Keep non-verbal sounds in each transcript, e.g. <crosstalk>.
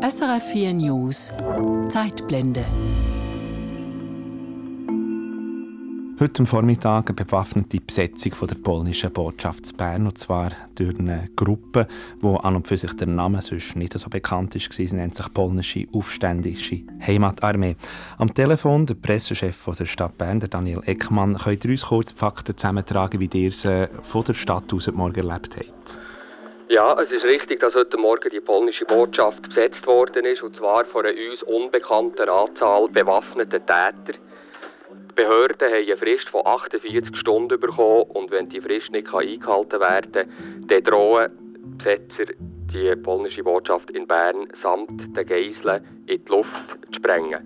SRF 4 News Zeitblende. Heute Vormittag eine bewaffnete Besetzung der polnischen Botschaft Bern, und zwar durch eine Gruppe, wo an und für sich der Name sonst nicht so bekannt ist. Sie nennt sich Polnische Aufständische Heimatarmee. Am Telefon der Pressechef der Stadt Bern, Daniel Eckmann. Könnt ihr uns kurz die Fakten zusammentragen, wie ihr sie von der Stadt aus morgen erlebt habt? Ja, es ist richtig, dass heute Morgen die polnische Botschaft besetzt worden ist, und zwar von einer uns unbekannten Anzahl bewaffneter Täter. Die Behörden haben eine Frist von 48 Stunden bekommen und wenn die Frist nicht eingehalten werden kann, dann drohen Besetzer die polnische Botschaft in Bern samt den Geiseln in die Luft zu sprengen.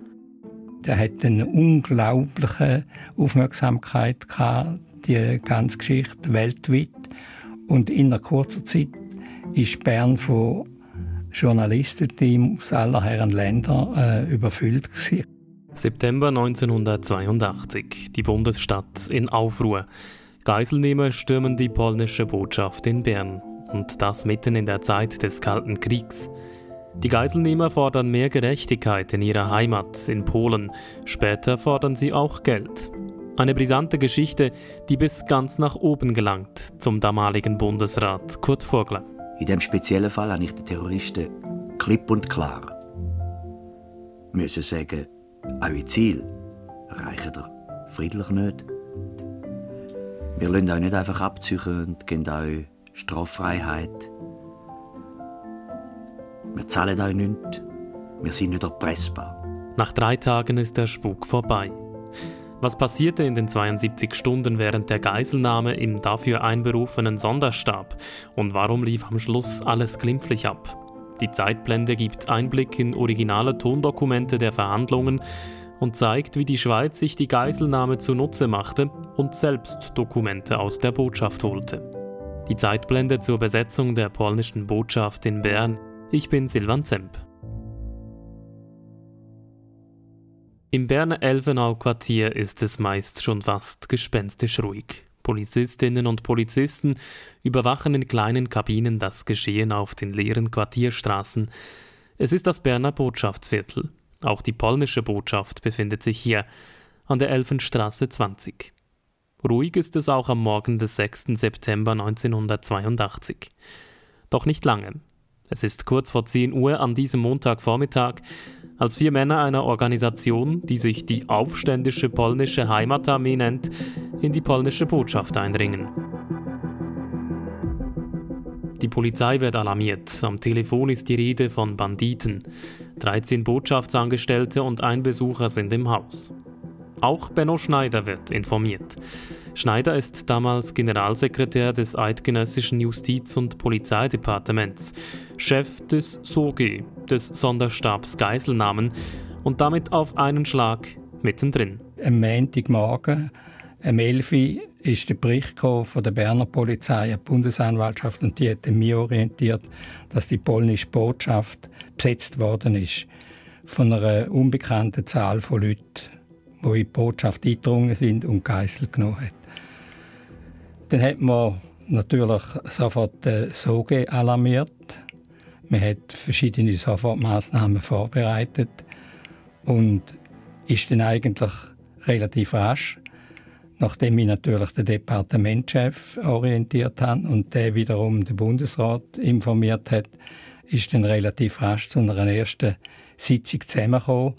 Der hat eine unglaubliche Aufmerksamkeit gehabt, die ganze Geschichte weltweit. Und in einer kurzen Zeit ist Bern von Journalistenteam aus aller Herren Länder äh, überfüllt gewesen. September 1982. Die Bundesstadt in Aufruhr. Geiselnehmer stürmen die polnische Botschaft in Bern. Und das mitten in der Zeit des Kalten Kriegs. Die Geiselnehmer fordern mehr Gerechtigkeit in ihrer Heimat in Polen. Später fordern sie auch Geld. Eine brisante Geschichte, die bis ganz nach oben gelangt, zum damaligen Bundesrat Kurt Vogler. In dem speziellen Fall habe ich den Terroristen klipp und klar müssen sagen, eure Ziel erreichen ihr friedlich nicht. Wir lassen euch nicht einfach abziehen und geben euch Straffreiheit. Wir zahlen euch nichts. Wir sind nicht erpressbar. Nach drei Tagen ist der Spuk vorbei. Was passierte in den 72 Stunden während der Geiselnahme im dafür einberufenen Sonderstab und warum lief am Schluss alles glimpflich ab? Die Zeitblende gibt Einblick in originale Tondokumente der Verhandlungen und zeigt, wie die Schweiz sich die Geiselnahme zunutze machte und selbst Dokumente aus der Botschaft holte. Die Zeitblende zur Besetzung der polnischen Botschaft in Bern. Ich bin Silvan Zemp. Im Berner Elfenau-Quartier ist es meist schon fast gespenstisch ruhig. Polizistinnen und Polizisten überwachen in kleinen Kabinen das Geschehen auf den leeren Quartierstraßen. Es ist das Berner Botschaftsviertel. Auch die polnische Botschaft befindet sich hier, an der Elfenstraße 20. Ruhig ist es auch am Morgen des 6. September 1982. Doch nicht lange. Es ist kurz vor 10 Uhr an diesem Montagvormittag, als vier Männer einer Organisation, die sich die Aufständische Polnische Heimatarmee nennt, in die polnische Botschaft eindringen. Die Polizei wird alarmiert. Am Telefon ist die Rede von Banditen. 13 Botschaftsangestellte und ein Besucher sind im Haus. Auch Benno Schneider wird informiert. Schneider ist damals Generalsekretär des Eidgenössischen Justiz- und Polizeidepartements, Chef des SOGI, des Sonderstabs Geiselnahmen und damit auf einen Schlag mittendrin. Am Montagmorgen, am 11 Uhr, ist der Bericht von der Berner Polizei, der Bundesanwaltschaft, und die hat mich orientiert, dass die polnische Botschaft besetzt worden ist von einer unbekannten Zahl von Leuten, die in die Botschaft eingedrungen sind und Geisel genommen haben. Dann hat man natürlich sofort den SOGE alarmiert. Man hat verschiedene Sofortmaßnahmen vorbereitet und ist dann eigentlich relativ rasch, nachdem ich natürlich den Departementschef orientiert habe und der wiederum den Bundesrat informiert hat, ist dann relativ rasch zu einer ersten Sitzung zusammengekommen,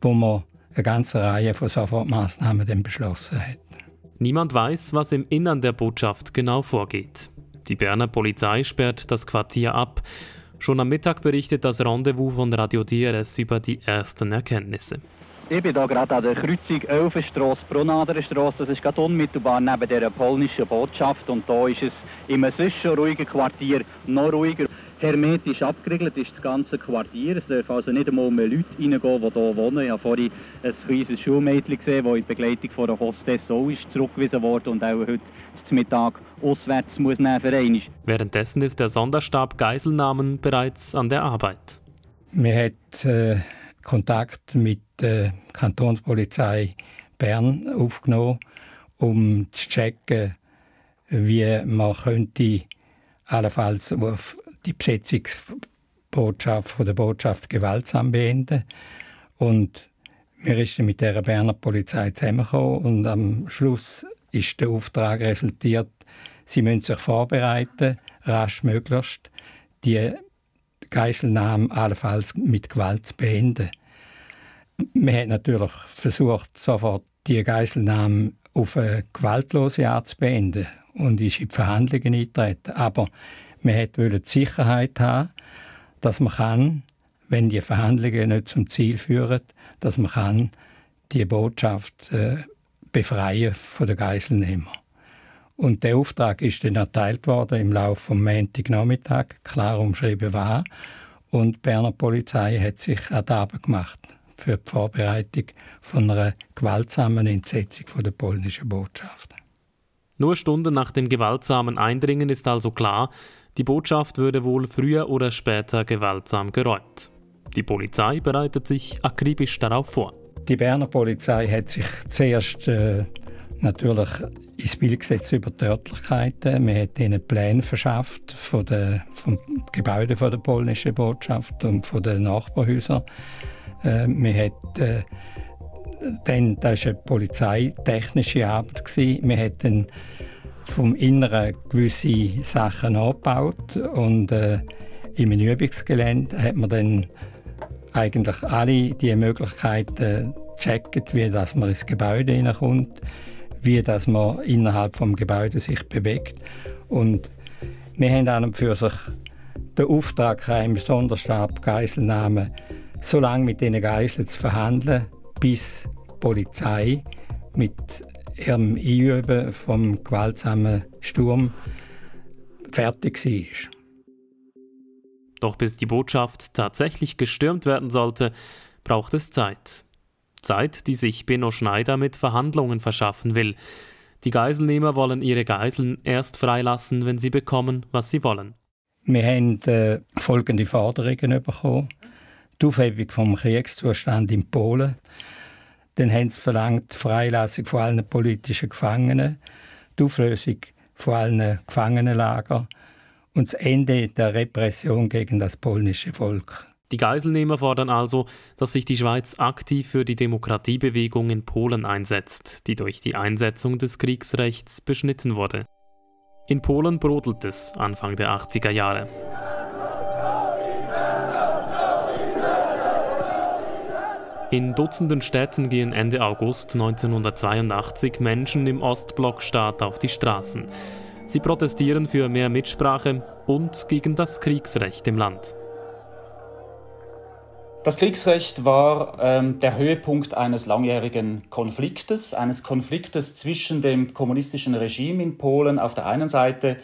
wo man eine ganze Reihe von Sofortmaßnahmen dann beschlossen hat. Niemand weiß, was im Innern der Botschaft genau vorgeht. Die Berner Polizei sperrt das Quartier ab. Schon am Mittag berichtet das Rendezvous von Radio DRS über die ersten Erkenntnisse. Ich bin hier gerade an der Kreuzung Elfenstrasse, Brunaderstrasse. Das ist gerade unmittelbar neben der polnischen Botschaft. Und da ist es einem sonst schon ruhigen Quartier noch ruhiger. Hermetisch abgeriegelt ist das ganze Quartier. Es dürfen also nicht einmal mehr Leute reingehen, die hier wohnen. Ich habe vorhin ein kleines Schulmädchen gesehen, das in Begleitung von einer Hostess auch ist zurückgewiesen wurde und auch heute zum Mittag auswärts muss nehmen. Währenddessen ist der Sonderstab Geiselnahmen bereits an der Arbeit. Man hat äh, Kontakt mit der Kantonspolizei Bern aufgenommen, um zu checken, wie man könnte allenfalls auf die Besetzung Botschaft, von der Botschaft gewaltsam beenden. Und wir sind mit der Berner Polizei zusammengekommen und am Schluss ist der Auftrag resultiert, sie müssen sich vorbereiten, rasch möglichst die Geiselnahme allenfalls mit Gewalt zu beenden. Man hat natürlich versucht, sofort die Geiselnahme auf eine gewaltlose Art zu beenden und ist in die Verhandlungen eingetreten. Aber man wollte die Sicherheit haben, dass man kann, wenn die Verhandlungen nicht zum Ziel führen, dass man kann die Botschaft äh, befreien von den Geiselnehmern. Und der Auftrag ist dann erteilt worden im Laufe vom Montagnachmittag, klar umschrieben war. Und die Berner Polizei hat sich an die Arbeit gemacht für die Vorbereitung von einer gewaltsamen Entsetzung von der polnischen Botschaft. Nur Stunden nach dem gewaltsamen Eindringen ist also klar, die Botschaft würde wohl früher oder später gewaltsam geräumt. Die Polizei bereitet sich akribisch darauf vor. Die Berner Polizei hat sich zuerst äh, natürlich ins Bild gesetzt über die Örtlichkeiten. Man hat ihnen Pläne verschafft von der, vom Gebäude von der polnischen Botschaft und von den Nachbarhäusern. Äh, man hat äh, dann, das war eine polizeitechnische Arbeit. Man hat dann vom Inneren gewisse Sachen angebaut und äh, einem Übungsgelände hat man dann eigentlich alle die Möglichkeiten gecheckt, wie dass man ins Gebäude hineinkommt, wie dass man innerhalb vom Gebäude sich bewegt. Und wir haben an und für sich den Auftrag im Sonderstab Geiselnahme so lange mit diesen Geiseln zu verhandeln, bis die Polizei mit ihrem Einüben vom gewaltsamen Sturm fertig war. Doch bis die Botschaft tatsächlich gestürmt werden sollte, braucht es Zeit. Zeit, die sich Benno Schneider mit Verhandlungen verschaffen will. Die Geiselnehmer wollen ihre Geiseln erst freilassen, wenn sie bekommen, was sie wollen. Wir haben äh, folgende Forderungen bekommen. Die Aufhebung vom Kriegszustand in Polen, dann haben sie verlangt die Freilassung von allen politischen Gefangenen, die Auflösung von allen Gefangenenlagern und das Ende der Repression gegen das polnische Volk. Die Geiselnehmer fordern also, dass sich die Schweiz aktiv für die Demokratiebewegung in Polen einsetzt, die durch die Einsetzung des Kriegsrechts beschnitten wurde. In Polen brodelt es Anfang der 80er Jahre. In Dutzenden Städten gehen Ende August 1982 Menschen im Ostblockstaat auf die Straßen. Sie protestieren für mehr Mitsprache und gegen das Kriegsrecht im Land. Das Kriegsrecht war ähm, der Höhepunkt eines langjährigen Konfliktes, eines Konfliktes zwischen dem kommunistischen Regime in Polen auf der einen Seite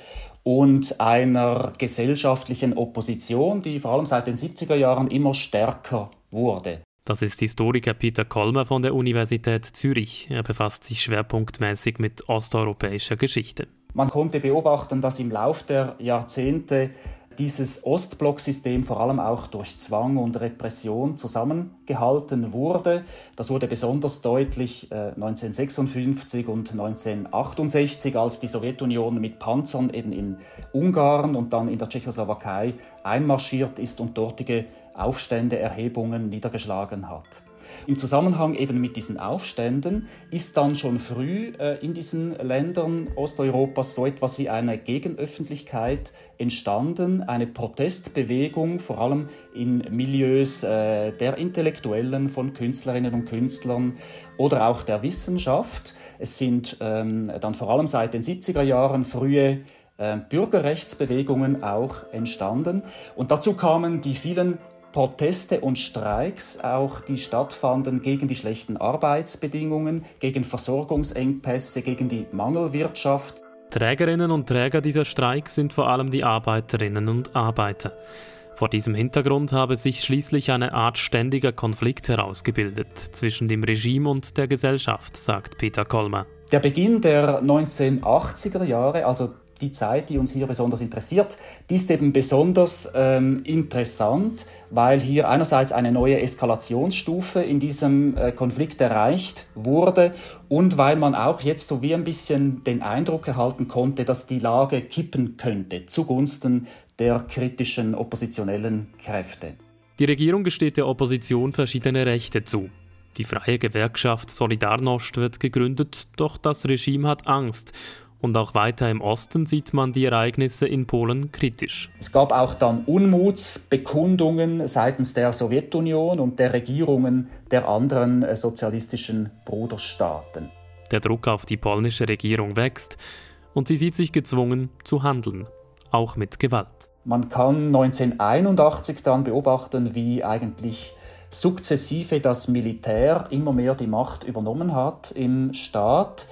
und einer gesellschaftlichen Opposition, die vor allem seit den 70er Jahren immer stärker wurde. Das ist Historiker Peter Kolmer von der Universität Zürich. Er befasst sich schwerpunktmäßig mit osteuropäischer Geschichte. Man konnte beobachten, dass im Lauf der Jahrzehnte dieses Ostblocksystem vor allem auch durch Zwang und Repression zusammengehalten wurde. Das wurde besonders deutlich äh, 1956 und 1968, als die Sowjetunion mit Panzern eben in Ungarn und dann in der Tschechoslowakei einmarschiert ist und dortige Aufstände, Erhebungen niedergeschlagen hat. Im Zusammenhang eben mit diesen Aufständen ist dann schon früh äh, in diesen Ländern Osteuropas so etwas wie eine Gegenöffentlichkeit entstanden, eine Protestbewegung, vor allem in Milieus äh, der Intellektuellen, von Künstlerinnen und Künstlern oder auch der Wissenschaft. Es sind ähm, dann vor allem seit den 70er Jahren frühe äh, Bürgerrechtsbewegungen auch entstanden. Und dazu kamen die vielen Proteste und Streiks, auch die stattfanden gegen die schlechten Arbeitsbedingungen, gegen Versorgungsengpässe, gegen die Mangelwirtschaft. Trägerinnen und Träger dieser Streiks sind vor allem die Arbeiterinnen und Arbeiter. Vor diesem Hintergrund habe sich schließlich eine Art ständiger Konflikt herausgebildet zwischen dem Regime und der Gesellschaft, sagt Peter Kolmer. Der Beginn der 1980er Jahre, also die Zeit, die uns hier besonders interessiert, die ist eben besonders ähm, interessant, weil hier einerseits eine neue Eskalationsstufe in diesem äh, Konflikt erreicht wurde und weil man auch jetzt so wie ein bisschen den Eindruck erhalten konnte, dass die Lage kippen könnte zugunsten der kritischen oppositionellen Kräfte. Die Regierung gesteht der Opposition verschiedene Rechte zu. Die freie Gewerkschaft Solidarność wird gegründet, doch das Regime hat Angst. Und auch weiter im Osten sieht man die Ereignisse in Polen kritisch. Es gab auch dann Unmutsbekundungen seitens der Sowjetunion und der Regierungen der anderen äh, sozialistischen Bruderstaaten. Der Druck auf die polnische Regierung wächst und sie sieht sich gezwungen zu handeln, auch mit Gewalt. Man kann 1981 dann beobachten, wie eigentlich sukzessive das Militär immer mehr die Macht übernommen hat im Staat.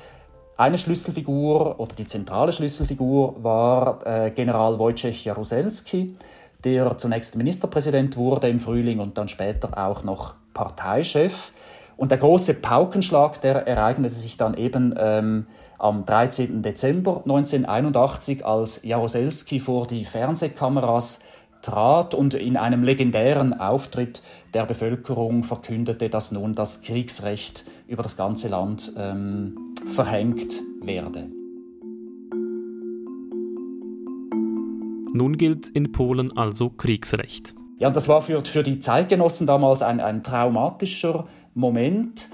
Eine Schlüsselfigur oder die zentrale Schlüsselfigur war äh, General Wojciech Jaruzelski, der zunächst Ministerpräsident wurde im Frühling und dann später auch noch Parteichef. Und der große Paukenschlag, der ereignete sich dann eben ähm, am 13. Dezember 1981, als Jaroselski vor die Fernsehkameras trat und in einem legendären Auftritt der Bevölkerung verkündete, dass nun das Kriegsrecht über das ganze Land ähm, verhängt werde. Nun gilt in Polen also Kriegsrecht. Ja, und das war für, für die Zeitgenossen damals ein, ein traumatischer Moment.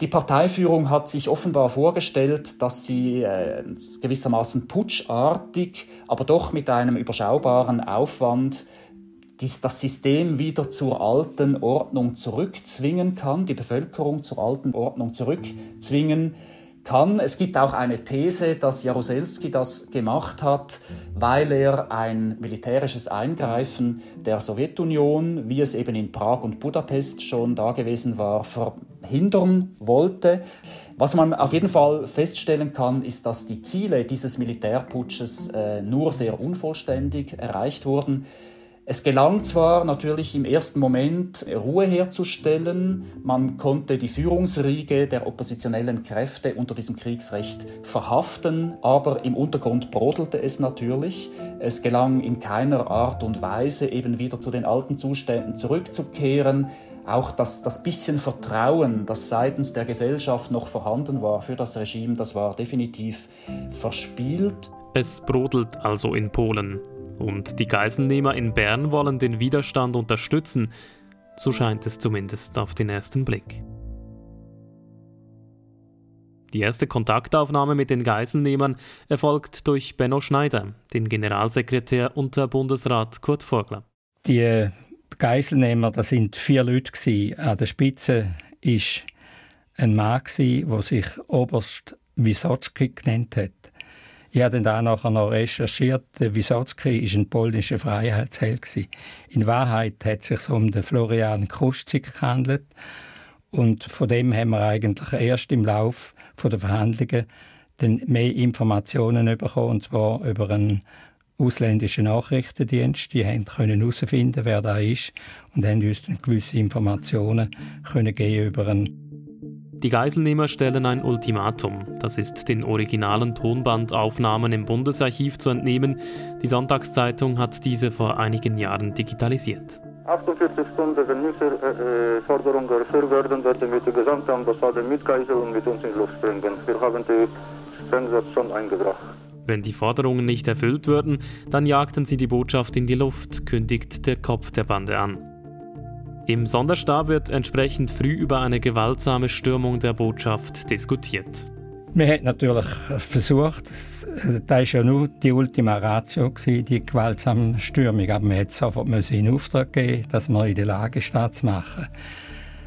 Die Parteiführung hat sich offenbar vorgestellt, dass sie äh, gewissermaßen putschartig, aber doch mit einem überschaubaren Aufwand dies, das System wieder zur alten Ordnung zurückzwingen kann, die Bevölkerung zur alten Ordnung zurückzwingen kann. Es gibt auch eine These, dass Jaruzelski das gemacht hat, weil er ein militärisches Eingreifen der Sowjetunion, wie es eben in Prag und Budapest schon da gewesen war, verhindern wollte. Was man auf jeden Fall feststellen kann, ist, dass die Ziele dieses Militärputsches äh, nur sehr unvollständig erreicht wurden. Es gelang zwar natürlich im ersten Moment Ruhe herzustellen, man konnte die Führungsriege der oppositionellen Kräfte unter diesem Kriegsrecht verhaften, aber im Untergrund brodelte es natürlich. Es gelang in keiner Art und Weise eben wieder zu den alten Zuständen zurückzukehren. Auch das, das bisschen Vertrauen, das seitens der Gesellschaft noch vorhanden war für das Regime, das war definitiv verspielt. Es brodelt also in Polen. Und die Geiselnehmer in Bern wollen den Widerstand unterstützen, so scheint es zumindest auf den ersten Blick. Die erste Kontaktaufnahme mit den Geiselnehmern erfolgt durch Benno Schneider, den Generalsekretär unter Bundesrat Kurt Vogler. Die Geiselnehmer, das sind vier Leute gewesen. An der Spitze ist ein Mann der sich Oberst Wisotzki genannt hat. Ich habe dann da nachher noch recherchiert. Der Wisotzki war ein polnischer Freiheitsheld. In Wahrheit hat es sich um den Florian Kruszik gehandelt. Und von dem haben wir eigentlich erst im Lauf der Verhandlungen dann mehr Informationen bekommen, und zwar über einen ausländischen Nachrichtendienst. Die haben herausfinden, wer da ist und haben uns dann gewisse Informationen können geben über einen die Geiselnehmer stellen ein Ultimatum. Das ist den originalen Tonbandaufnahmen im Bundesarchiv zu entnehmen. Die Sonntagszeitung hat diese vor einigen Jahren digitalisiert. 48 Stunden, wenn unsere äh, äh, Forderung erfüllt werden, werden wir die gesamte Ambassade mit Geisel und mit uns in Luft springen. Wir haben den Sprengsatz schon eingebracht. Wenn die Forderungen nicht erfüllt würden, dann jagten sie die Botschaft in die Luft, kündigt der Kopf der Bande an. Im Sonderstab wird entsprechend früh über eine gewaltsame Stürmung der Botschaft diskutiert. Man hat natürlich versucht, das war ja nur die Ultima Ratio, die gewaltsame Stürmung, aber man hat sofort in Auftrag geben, dass man in der Lage ist, das zu machen.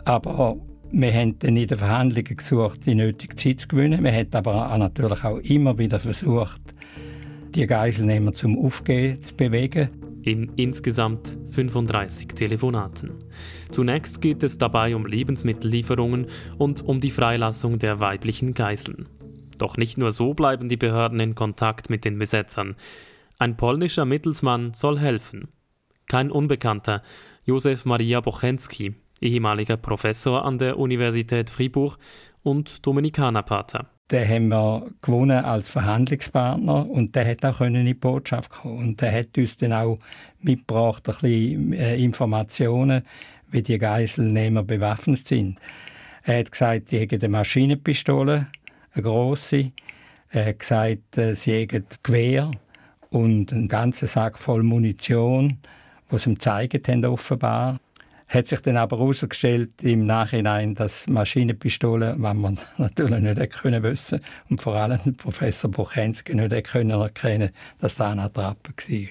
Aber wir haben dann in den Verhandlungen gesucht, die nötige Zeit zu gewinnen. Wir haben aber natürlich auch immer wieder versucht, die Geiselnehmer zum Aufgehen zu bewegen in insgesamt 35 Telefonaten. Zunächst geht es dabei um Lebensmittellieferungen und um die Freilassung der weiblichen Geiseln. Doch nicht nur so bleiben die Behörden in Kontakt mit den Besetzern. Ein polnischer Mittelsmann soll helfen. Kein Unbekannter, Josef Maria Bochensky, ehemaliger Professor an der Universität Fribourg und Dominikanerpater. Den haben wir gewonnen als Verhandlungspartner und der hat auch in die Botschaft kommen. Und der hat uns dann auch mitgebracht, ein bisschen äh, Informationen, wie die Geiselnehmer bewaffnet sind. Er hat gesagt, sie hätten eine Maschinenpistole, eine grosse. Er hat gesagt, äh, sie hätten Gewehr und einen ganzen Sack voll Munition, was ihm gezeigt haben offenbar. Hat sich dann aber herausgestellt im Nachhinein, dass Maschinenpistolen, was man <laughs> natürlich nicht können wissen und vor allem Professor Bochensky nicht können erkennen, dass da eine Attrappe war.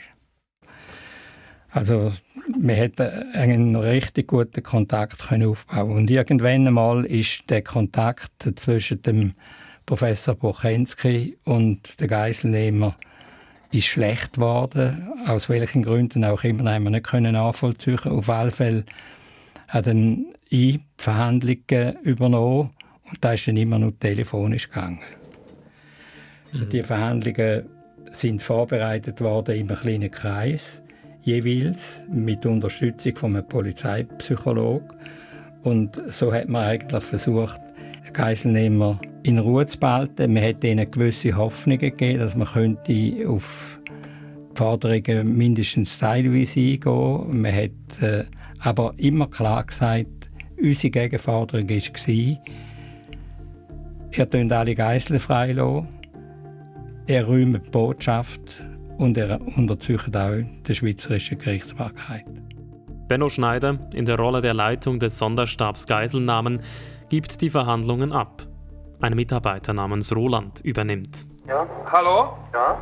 Also wir hätten einen richtig guten Kontakt können aufbauen und irgendwann einmal ist der Kontakt zwischen dem Professor Bochensky und der Geiselnehmer ist schlecht geworden, aus welchen Gründen auch immer, haben wir nicht können nachvollziehen. Auf alle Fälle hat dann ich die Verhandlungen übernommen und da ist dann immer nur telefonisch gegangen. Mhm. Die Verhandlungen sind vorbereitet worden im kleinen Kreis jeweils mit Unterstützung von einem Polizeipsychologen. Und so hat man eigentlich versucht, Geiselnehmer in Ruhe zu behalten. Man hat ihnen gewisse Hoffnungen gegeben, dass man könnte auf die Forderungen mindestens teilweise eingehen könnte. Man hat äh, aber immer klar gesagt, unsere Gegenforderung war, er tönt alle Geiseln freilassen, er räumt die Botschaft und er unterzeugt auch der schweizerischen Gerichtsbarkeit. Benno Schneider, in der Rolle der Leitung des Sonderstabs Geiselnahmen, gibt die Verhandlungen ab. Ein Mitarbeiter namens Roland übernimmt. Ja, hallo? Ja?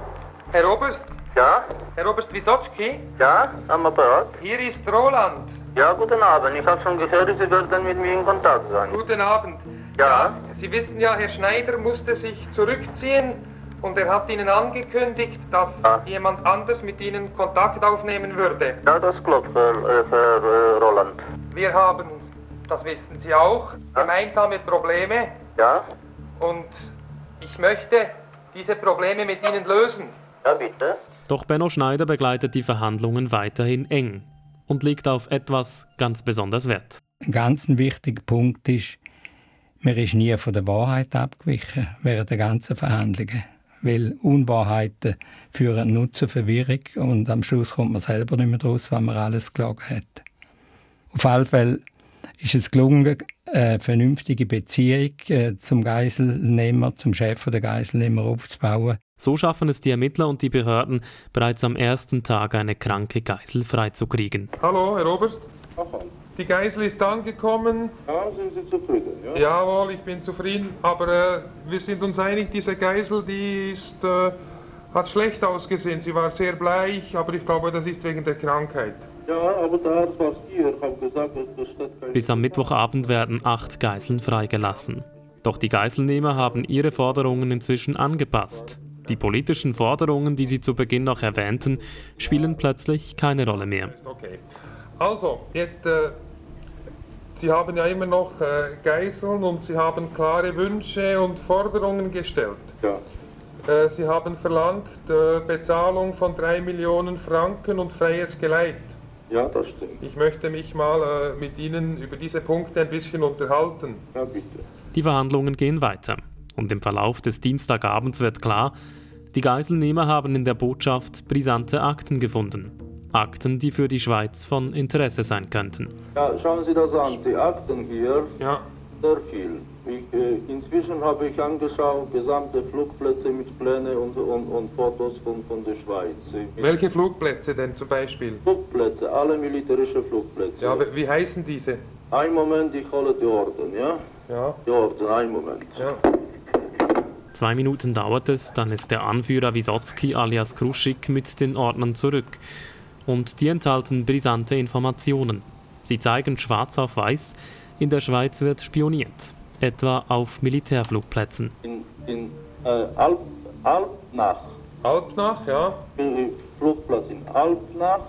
Herr Oberst? Ja? Herr Oberst Wisotzki? Ja, am Apparat? Hier ist Roland. Ja, guten Abend. Ich habe schon gehört, Sie werden mit mir in Kontakt sein. Guten Abend. Ja? ja Sie wissen ja, Herr Schneider musste sich zurückziehen und er hat Ihnen angekündigt, dass ja. jemand anders mit Ihnen Kontakt aufnehmen würde. Ja, das klappt, Herr, äh, Herr äh, Roland. Wir haben, das wissen Sie auch, ja. gemeinsame Probleme. Ja. Und ich möchte diese Probleme mit Ihnen lösen. Ja, bitte. Doch Benno Schneider begleitet die Verhandlungen weiterhin eng und legt auf etwas ganz besonders Wert. Ein ganz wichtiger Punkt ist, man ist nie von der Wahrheit abgewichen während der ganzen Verhandlungen weil Unwahrheiten führen nur zur Verwirrung und am Schluss kommt man selber nicht mehr draus, was man alles gelogen hat. Auf alle Fälle ist es gelungen, eine vernünftige Beziehung äh, zum Geiselnehmer, zum Chef der Geiselnehmer aufzubauen. So schaffen es die Ermittler und die Behörden, bereits am ersten Tag eine kranke Geisel freizukriegen. Hallo, Herr Oberst. Die Geisel ist angekommen. Ja, sind Sie zufrieden? Ja? Jawohl, ich bin zufrieden. Aber äh, wir sind uns einig, diese Geisel, die ist, äh, hat schlecht ausgesehen. Sie war sehr bleich, aber ich glaube, das ist wegen der Krankheit. Ja, aber der Arzt war hier, hat gesagt, dass das Bis am Mittwochabend werden acht Geiseln freigelassen. Doch die Geiselnehmer haben ihre Forderungen inzwischen angepasst. Die politischen Forderungen, die sie zu Beginn noch erwähnten, spielen plötzlich keine Rolle mehr. Okay. Also, jetzt äh, Sie haben ja immer noch äh, Geiseln und Sie haben klare Wünsche und Forderungen gestellt. Ja. Äh, Sie haben verlangt äh, Bezahlung von 3 Millionen Franken und freies Geleit. Ja, das stimmt. Ich möchte mich mal äh, mit Ihnen über diese Punkte ein bisschen unterhalten. Ja, bitte. Die Verhandlungen gehen weiter. Und im Verlauf des Dienstagabends wird klar, die Geiselnehmer haben in der Botschaft brisante Akten gefunden. Akten, die für die Schweiz von Interesse sein könnten. Ja, schauen Sie das an, die Akten hier, ja. sehr viel. Ich, äh, inzwischen habe ich angeschaut, gesamte Flugplätze mit Plänen und, und, und, Fotos von, von der Schweiz. Welche Flugplätze denn zum Beispiel? Flugplätze, alle militärischen Flugplätze. Ja, wie heißen diese? Ein Moment, ich hole die Orden, ja? Ja. Die Orden, ein Moment. Ja. Zwei Minuten dauert es, dann ist der Anführer Wisotzki alias Kruschik mit den Ordnern zurück und die enthalten brisante Informationen. Sie zeigen schwarz auf weiß, in der Schweiz wird spioniert, etwa auf Militärflugplätzen. In, in äh, Alp, Alpnach. Alpnach, ja. Flugplatz in Alpnach.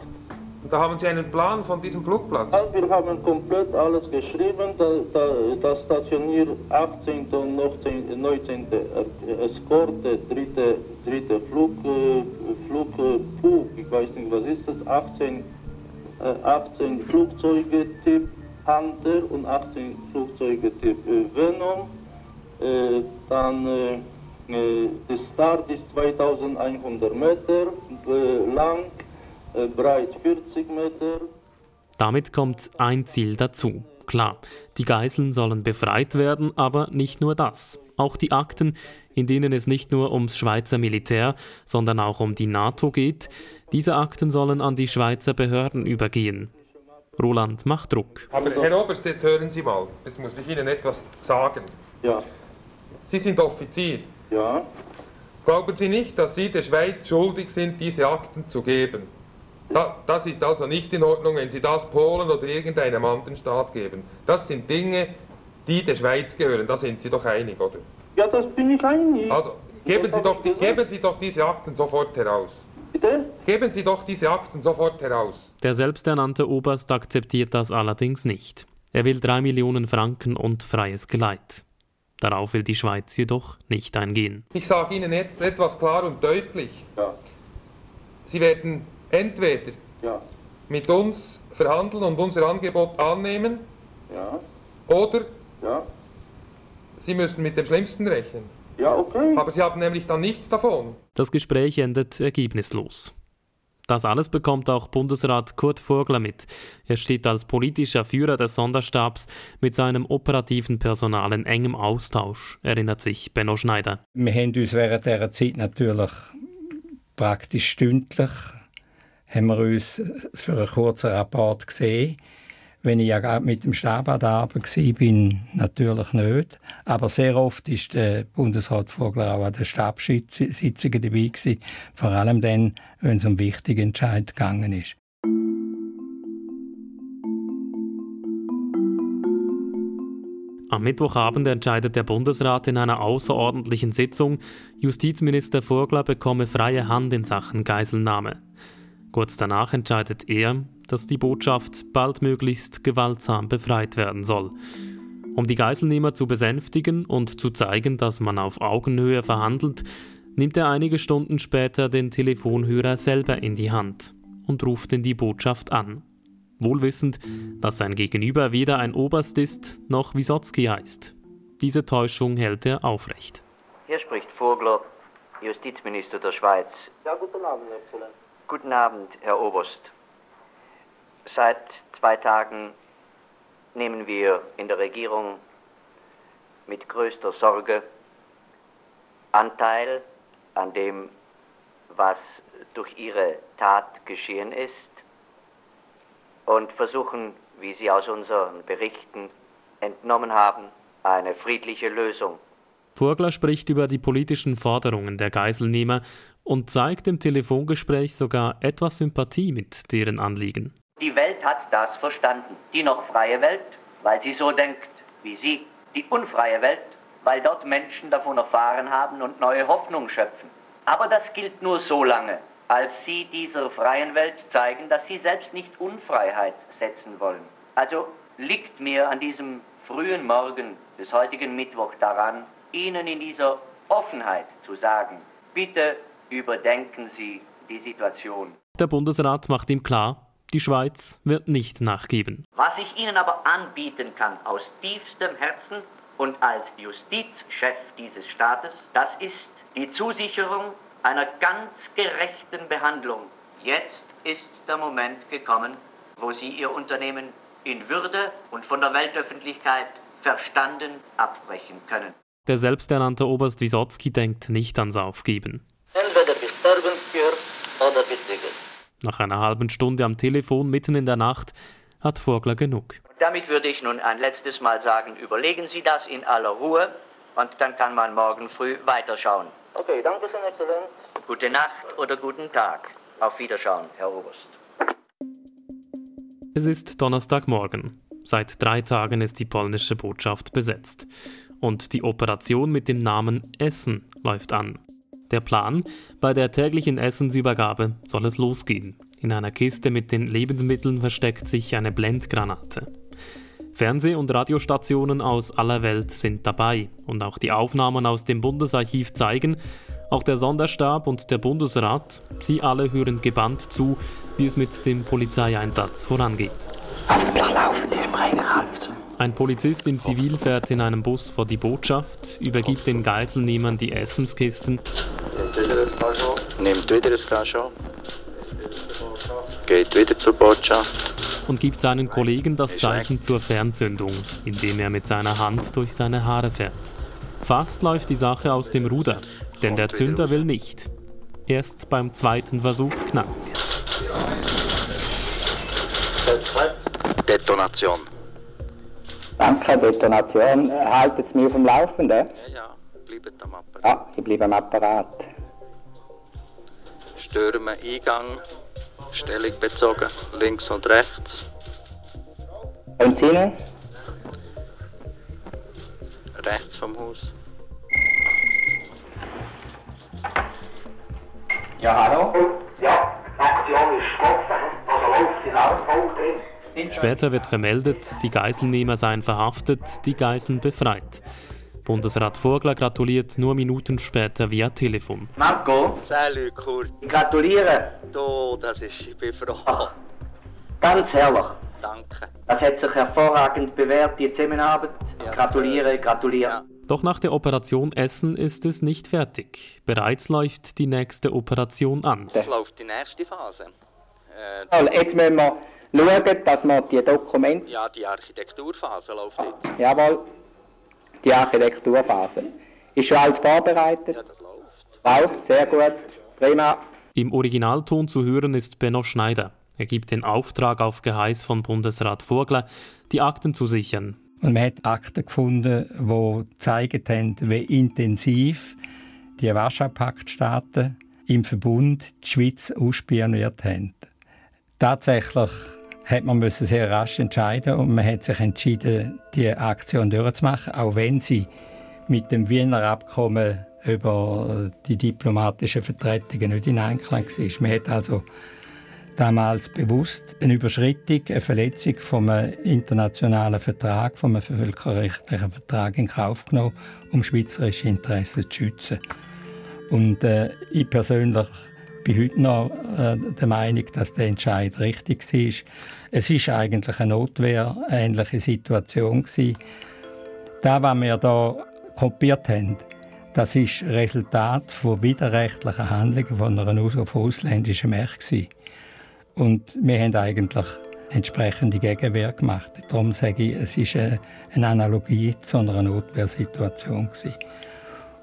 Und da haben Sie einen Plan von diesem Flugplatz? Ja, wir haben komplett alles geschrieben. Da, da, das Stationier 18. und 19. 19. Eskorte, dritte, dritte Flug, äh, Flugpug, ich weiß nicht, was ist das, 18, äh, 18 Flugzeuge Typ Hunter und 18 Flugzeuge Typ Venom. Dann äh, äh, der Start ist 2100 Meter lang. Äh, breit 40 Meter. Damit kommt ein Ziel dazu. Klar, die Geiseln sollen befreit werden, aber nicht nur das. Auch die Akten, in denen es nicht nur ums Schweizer Militär, sondern auch um die NATO geht, diese Akten sollen an die Schweizer Behörden übergehen. Roland macht Druck. Aber Herr Oberst, jetzt hören Sie mal, jetzt muss ich Ihnen etwas sagen. Ja. Sie sind Offizier. Ja. Glauben Sie nicht, dass Sie der Schweiz schuldig sind, diese Akten zu geben? Da, das ist also nicht in Ordnung, wenn Sie das Polen oder irgendeinem anderen Staat geben. Das sind Dinge, die der Schweiz gehören. Da sind Sie doch einig, oder? Ja, das bin ich einig. Also geben Sie, doch, die, geben Sie doch diese Akten sofort heraus. Bitte? Geben Sie doch diese Akten sofort heraus. Der selbsternannte Oberst akzeptiert das allerdings nicht. Er will drei Millionen Franken und freies Geleit. Darauf will die Schweiz jedoch nicht eingehen. Ich sage Ihnen jetzt etwas klar und deutlich. Ja. Sie werden entweder Ja. mit uns verhandeln und unser Angebot annehmen Ja. oder Ja. Sie müssen mit dem Schlimmsten rechnen. Ja, okay. Aber Sie haben nämlich dann nichts davon. Das Gespräch endet ergebnislos. Das alles bekommt auch Bundesrat Kurt Vogler mit. Er steht als politischer Führer des Sonderstabs mit seinem operativen Personal in engem Austausch, erinnert sich Benno Schneider. Wir haben uns während dieser Zeit natürlich praktisch stündlich haben wir uns für einen kurzen Rapport gesehen. Wenn ich ja mit dem Stab an der Arbeit war, natürlich nicht. Aber sehr oft ist der Bundesrat Vogler auch an den Stabssitzungen dabei gewesen. Vor allem dann, wenn es um wichtige Entscheidungen gegangen ist. Am Mittwochabend entscheidet der Bundesrat in einer außerordentlichen Sitzung, Justizminister Vogler bekomme freie Hand in Sachen Geiselnahme. Kurz danach entscheidet er, dass die Botschaft baldmöglichst gewaltsam befreit werden soll. Um die Geiselnehmer zu besänftigen und zu zeigen, dass man auf Augenhöhe verhandelt, nimmt er einige Stunden später den Telefonhörer selber in die Hand und ruft in die Botschaft an. Wohlwissend, dass sein Gegenüber weder ein Oberst ist noch Wisotzki heißt. Diese Täuschung hält er aufrecht. Hier spricht Vogler, Justizminister der Schweiz. Ja, guten Abend, Exzellenz. Guten Abend, Herr Oberst. Seit zwei Tagen nehmen wir in der Regierung mit größter Sorge Anteil an dem, was durch Ihre Tat geschehen ist und versuchen, wie Sie aus unseren Berichten entnommen haben, eine friedliche Lösung. Vogler spricht über die politischen Forderungen der Geiselnehmer und zeigt im Telefongespräch sogar etwas Sympathie mit deren Anliegen. Die Welt hat das verstanden. Die noch freie Welt, weil sie so denkt wie Sie. Die unfreie Welt, weil dort Menschen davon erfahren haben und neue Hoffnung schöpfen. Aber das gilt nur so lange, als Sie dieser freien Welt zeigen, dass Sie selbst nicht Unfreiheit setzen wollen. Also liegt mir an diesem frühen Morgen des heutigen Mittwoch daran, Ihnen in dieser Offenheit zu sagen, bitte überdenken Sie die Situation. Der Bundesrat macht ihm klar, die Schweiz wird nicht nachgeben. Was ich Ihnen aber anbieten kann aus tiefstem Herzen und als Justizchef dieses Staates, das ist die Zusicherung einer ganz gerechten Behandlung. Jetzt ist der Moment gekommen, wo Sie Ihr Unternehmen in Würde und von der Weltöffentlichkeit verstanden abbrechen können. Der selbsternannte Oberst Wisotzki denkt nicht ans Aufgeben. Entweder bis Sterbensgehör oder bis Siegel. Nach einer halben Stunde am Telefon mitten in der Nacht hat Vogler genug. Damit würde ich nun ein letztes Mal sagen, überlegen Sie das in aller Ruhe und dann kann man morgen früh weiterschauen. Okay, danke schön, Exzellenz. Gute Nacht oder guten Tag. Auf Wiederschauen, Herr Oberst. Es ist Donnerstagmorgen. Seit drei Tagen ist die polnische Botschaft besetzt. Und die Operation mit dem Namen Essen läuft an. Der Plan, bei der täglichen Essensübergabe soll es losgehen. In einer Kiste mit den Lebensmitteln versteckt sich eine Blendgranate. Fernseh- und Radiostationen aus aller Welt sind dabei und auch die Aufnahmen aus dem Bundesarchiv zeigen, auch der Sonderstab und der Bundesrat, sie alle hören gebannt zu, wie es mit dem Polizeieinsatz vorangeht. Hoffentlich laufen die Sprenger auf. Ein Polizist in Zivil fährt in einem Bus vor die Botschaft, übergibt den Geiselnehmern die Essenskisten. Nimmt wieder das. Geht wieder zur Botschaft. und gibt seinen Kollegen das Zeichen zur Fernzündung, indem er mit seiner Hand durch seine Haare fährt. Fast läuft die Sache aus dem Ruder, denn der Zünder will nicht. Erst beim zweiten Versuch knackt's. Detonation. Danke, Detonation. Haltet es mich auf dem Laufenden? Ja, ja, bleibt am Apparat. Ja, ich bleibe am Apparat. Stürmen Eingang, Stellung bezogen, links und rechts. Und Sie? Rechts vom Haus. Ja, hallo? Ja, Aktion ist offen, also läuft in Ausbau drin. Später wird vermeldet, die Geiselnehmer seien verhaftet, die Geiseln befreit. Bundesrat Vogler gratuliert nur Minuten später via Telefon. Marco, Salut, Kurt. gratuliere. Du, das ist, ich bin froh. Ganz herrlich. Danke. Das hat sich hervorragend bewährt, die Zusammenarbeit. Gratuliere, gratuliere. Doch nach der Operation Essen ist es nicht fertig. Bereits läuft die nächste Operation an. Es läuft die nächste Phase. Äh, jetzt müssen wir schauen, dass wir die Dokumente, ja, die Architekturphase läuft jetzt. jawohl, die Architekturphase. Ist schon alles vorbereitet? Ja, das läuft. Läuft, sehr gut, prima. Im Originalton zu hören ist Benno Schneider. Er gibt den Auftrag auf Geheiß von Bundesrat Vogler, die Akten zu sichern. Und man hat Akten gefunden, die gezeigt haben, wie intensiv die Warschau-Pakt-Staaten im Verbund die Schweiz ausspioniert haben. Tatsächlich hat man müssen sehr rasch entscheiden und man hat sich entschieden, die Aktion durchzumachen, auch wenn sie mit dem Wiener Abkommen über die diplomatischen Vertretungen nicht in Einklang war. Man hat also damals bewusst eine Überschreitung, eine Verletzung vom internationalen Vertrag, vom völkerrechtlichen Vertrag in Kauf genommen, um schweizerische Interessen zu schützen. Und äh, ich persönlich bin heute noch äh, der Meinung, dass der Entscheid richtig war. Es ist eigentlich eine notwehrähnliche Situation gewesen. Das, was wir da kopiert haben, das ist Resultat von widerrechtlichen Handlungen von einer ausländischen gewesen. Und wir haben eigentlich entsprechende Gegenwehr gemacht. Darum sage ich, es ist eine, Analogie zu einer Notwehrsituation.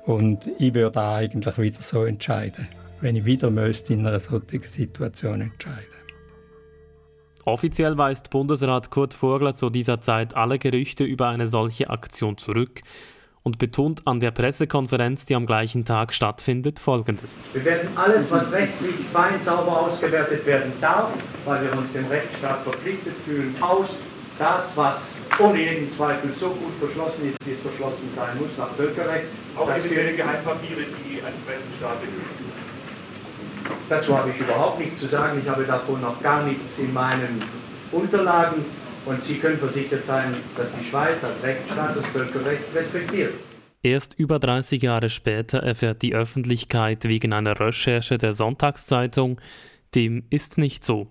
Und ich würde eigentlich wieder so entscheiden, wenn ich wieder müsste in einer solchen Situation entscheiden. Offiziell weist Bundesrat Kurt Vogler zu dieser Zeit alle Gerüchte über eine solche Aktion zurück und betont an der Pressekonferenz, die am gleichen Tag stattfindet, Folgendes. Wir werden alles, was rechtlich fein sauber ausgewertet werden darf, weil wir uns dem Rechtsstaat verpflichtet fühlen, aus. Das, was ohne jeden Zweifel so gut verschlossen ist, wie es verschlossen sein muss nach Völkerrecht. Auch wir- Geheimpapiere, die entsprechend staatlich Dazu habe ich überhaupt nichts zu sagen. Ich habe davon noch gar nichts in meinen Unterlagen. Und Sie können versichert sein, dass die Schweiz als Rechtsstaat das Völkerrecht respektiert. Erst über 30 Jahre später erfährt die Öffentlichkeit wegen einer Recherche der Sonntagszeitung, dem ist nicht so.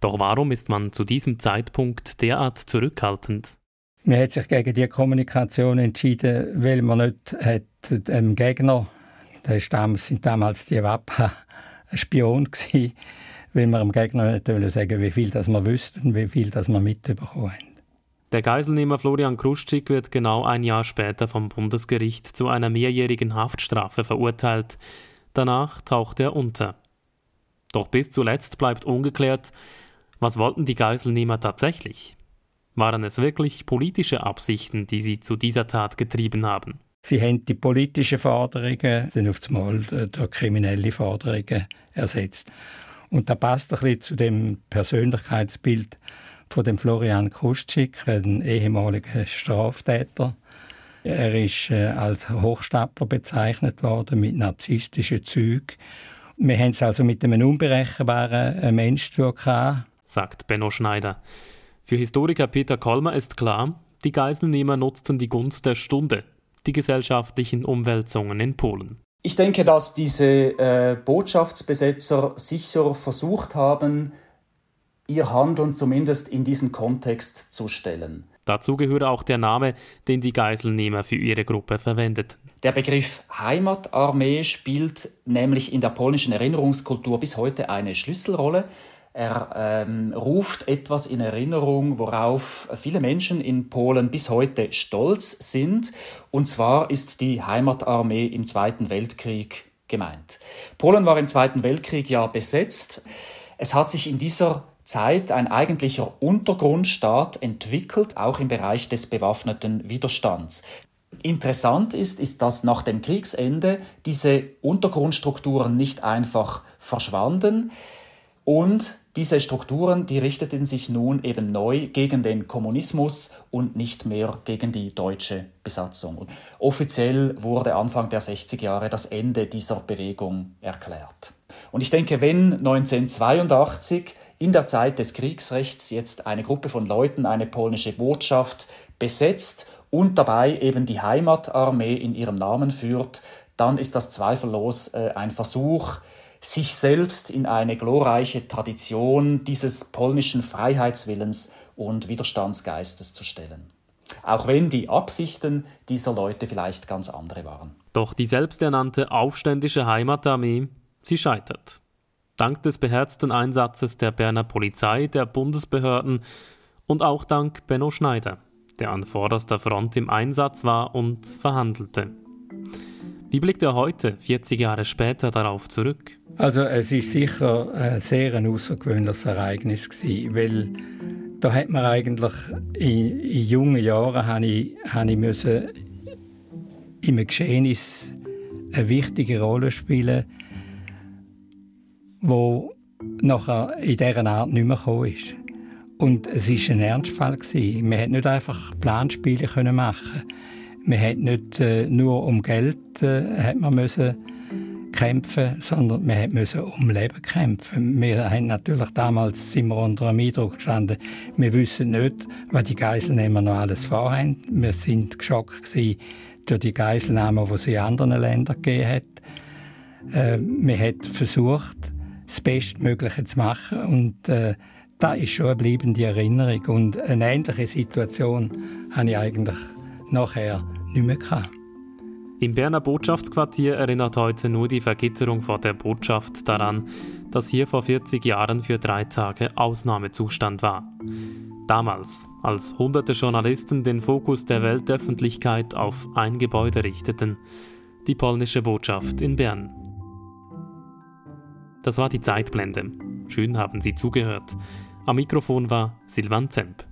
Doch warum ist man zu diesem Zeitpunkt derart zurückhaltend? Man hat sich gegen die Kommunikation entschieden, weil man nicht hat dem Gegner, der ist damals, sind damals die Wappa, Spion gsi, weil man dem Gegner nicht sagen, wie viel das wir wüssten und wie viel das wir mitbekommen haben. Der Geiselnehmer Florian Kruschik wird genau ein Jahr später vom Bundesgericht zu einer mehrjährigen Haftstrafe verurteilt. Danach taucht er unter. Doch bis zuletzt bleibt ungeklärt, was wollten die Geiselnehmer tatsächlich? Waren es wirklich politische Absichten, die sie zu dieser Tat getrieben haben? Sie haben die politischen Forderungen dann auf einmal durch kriminelle Forderungen ersetzt. Und da passt ein bisschen zu dem Persönlichkeitsbild von dem Florian Kustschik, ein ehemaliger Straftäter. Er ist äh, als Hochstapler bezeichnet worden mit narzisstischen Zügen. Wir haben es also mit einem unberechenbaren äh, Mensch zu tun sagt Benno Schneider. Für Historiker Peter Kolmer ist klar, die Geiselnehmer nutzten die Gunst der Stunde, die gesellschaftlichen Umwälzungen in Polen. Ich denke, dass diese äh, Botschaftsbesetzer sicher versucht haben, ihr Handeln zumindest in diesen Kontext zu stellen. Dazu gehöre auch der Name, den die Geiselnehmer für ihre Gruppe verwendet. Der Begriff Heimatarmee spielt nämlich in der polnischen Erinnerungskultur bis heute eine Schlüsselrolle. Er ähm, ruft etwas in Erinnerung, worauf viele Menschen in Polen bis heute stolz sind. Und zwar ist die Heimatarmee im Zweiten Weltkrieg gemeint. Polen war im Zweiten Weltkrieg ja besetzt. Es hat sich in dieser Zeit ein eigentlicher Untergrundstaat entwickelt, auch im Bereich des bewaffneten Widerstands. Interessant ist, ist, dass nach dem Kriegsende diese Untergrundstrukturen nicht einfach verschwanden und diese Strukturen, die richteten sich nun eben neu gegen den Kommunismus und nicht mehr gegen die deutsche Besatzung. Und offiziell wurde Anfang der 60er Jahre das Ende dieser Bewegung erklärt. Und ich denke, wenn 1982 in der Zeit des Kriegsrechts jetzt eine Gruppe von Leuten eine polnische Botschaft besetzt und dabei eben die Heimatarmee in ihrem Namen führt, dann ist das zweifellos äh, ein Versuch, sich selbst in eine glorreiche Tradition dieses polnischen Freiheitswillens und Widerstandsgeistes zu stellen. Auch wenn die Absichten dieser Leute vielleicht ganz andere waren. Doch die selbsternannte aufständische Heimatarmee, sie scheitert. Dank des beherzten Einsatzes der Berner Polizei, der Bundesbehörden und auch dank Benno Schneider der an vorderster Front im Einsatz war und verhandelte. Wie blickt er heute, 40 Jahre später, darauf zurück? Also es ist sicher ein sehr ein außergewöhnliches Ereignis gewesen, weil da hat man eigentlich in, in jungen Jahren habe ich, habe ich müssen im Geschehnis eine wichtige Rolle spielen, wo nachher in dieser Art nicht mehr gekommen ist. Und es war ein Ernstfall. Man konnte nicht einfach Planspiele machen Man konnte nicht äh, nur um Geld äh, hat man müssen kämpfen, sondern man musste um Leben kämpfen. Wir haben natürlich damals sind wir unter einem Eindruck gestanden. Wir wissen nicht, was die Geiselnehmer noch alles vorhaben. Wir sind geschockt gewesen durch die Geiselnahmen, die es in anderen Ländern gegeben hat. Äh, man hat versucht, das Bestmögliche zu machen und äh, das ist schon eine bleibende Erinnerung. Und eine ähnliche Situation hatte ich eigentlich nachher nicht mehr. Gehabt. Im Berner Botschaftsquartier erinnert heute nur die Vergitterung vor der Botschaft daran, dass hier vor 40 Jahren für drei Tage Ausnahmezustand war. Damals, als hunderte Journalisten den Fokus der Weltöffentlichkeit auf ein Gebäude richteten, die polnische Botschaft in Bern. Das war die Zeitblende. Schön haben Sie zugehört. Am Mikrofon war Silvan Zemp.